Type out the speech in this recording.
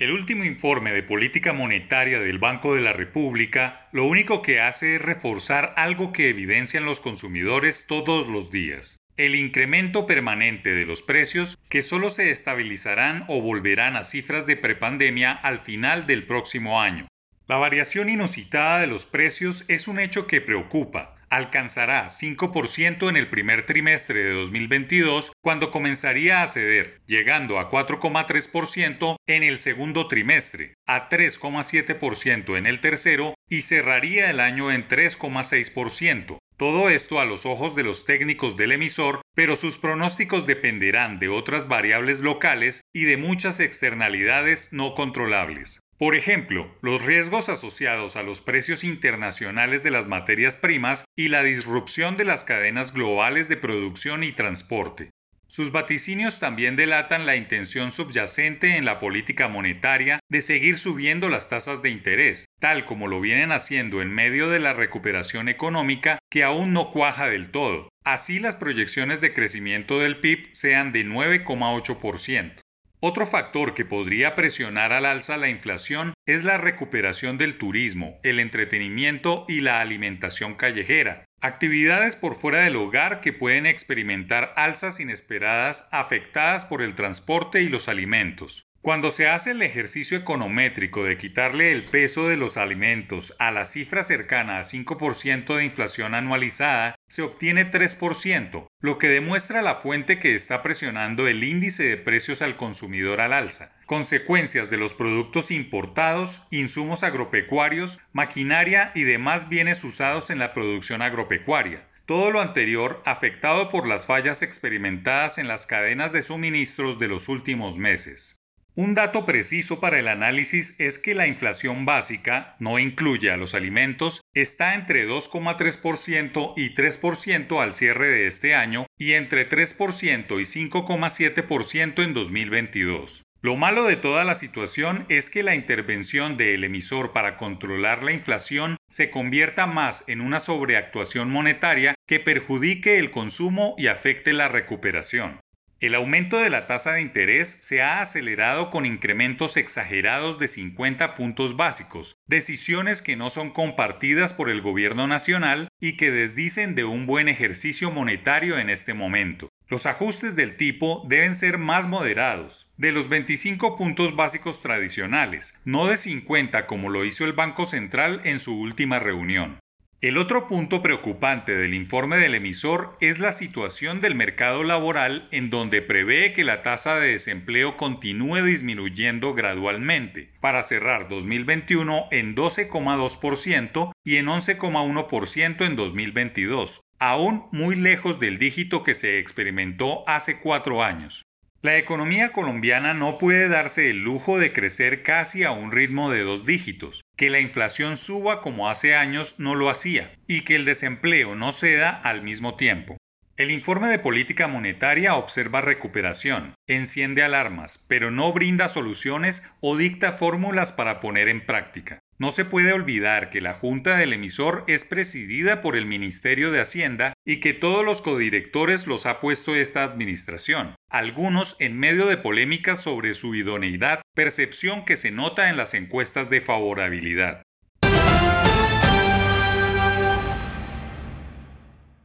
El último informe de política monetaria del Banco de la República lo único que hace es reforzar algo que evidencian los consumidores todos los días. El incremento permanente de los precios que solo se estabilizarán o volverán a cifras de prepandemia al final del próximo año. La variación inusitada de los precios es un hecho que preocupa, alcanzará 5% en el primer trimestre de 2022 cuando comenzaría a ceder, llegando a 4,3% en el segundo trimestre, a 3,7% en el tercero y cerraría el año en 3,6%. Todo esto a los ojos de los técnicos del emisor, pero sus pronósticos dependerán de otras variables locales y de muchas externalidades no controlables. Por ejemplo, los riesgos asociados a los precios internacionales de las materias primas y la disrupción de las cadenas globales de producción y transporte. Sus vaticinios también delatan la intención subyacente en la política monetaria de seguir subiendo las tasas de interés, tal como lo vienen haciendo en medio de la recuperación económica que aún no cuaja del todo. Así las proyecciones de crecimiento del PIB sean de 9,8%. Otro factor que podría presionar al alza la inflación es la recuperación del turismo, el entretenimiento y la alimentación callejera, actividades por fuera del hogar que pueden experimentar alzas inesperadas afectadas por el transporte y los alimentos. Cuando se hace el ejercicio econométrico de quitarle el peso de los alimentos a la cifra cercana a 5% de inflación anualizada, se obtiene 3%, lo que demuestra la fuente que está presionando el índice de precios al consumidor al alza, consecuencias de los productos importados, insumos agropecuarios, maquinaria y demás bienes usados en la producción agropecuaria. Todo lo anterior afectado por las fallas experimentadas en las cadenas de suministros de los últimos meses. Un dato preciso para el análisis es que la inflación básica, no incluye a los alimentos, está entre 2,3% y 3% al cierre de este año y entre 3% y 5,7% en 2022. Lo malo de toda la situación es que la intervención del emisor para controlar la inflación se convierta más en una sobreactuación monetaria que perjudique el consumo y afecte la recuperación. El aumento de la tasa de interés se ha acelerado con incrementos exagerados de 50 puntos básicos, decisiones que no son compartidas por el gobierno nacional y que desdicen de un buen ejercicio monetario en este momento. Los ajustes del tipo deben ser más moderados, de los 25 puntos básicos tradicionales, no de 50 como lo hizo el Banco Central en su última reunión. El otro punto preocupante del informe del emisor es la situación del mercado laboral en donde prevé que la tasa de desempleo continúe disminuyendo gradualmente, para cerrar 2021 en 12,2% y en 11,1% en 2022, aún muy lejos del dígito que se experimentó hace cuatro años. La economía colombiana no puede darse el lujo de crecer casi a un ritmo de dos dígitos, que la inflación suba como hace años no lo hacía y que el desempleo no ceda al mismo tiempo. El informe de política monetaria observa recuperación, enciende alarmas, pero no brinda soluciones o dicta fórmulas para poner en práctica. No se puede olvidar que la Junta del emisor es presidida por el Ministerio de Hacienda y que todos los codirectores los ha puesto esta administración, algunos en medio de polémicas sobre su idoneidad, percepción que se nota en las encuestas de favorabilidad.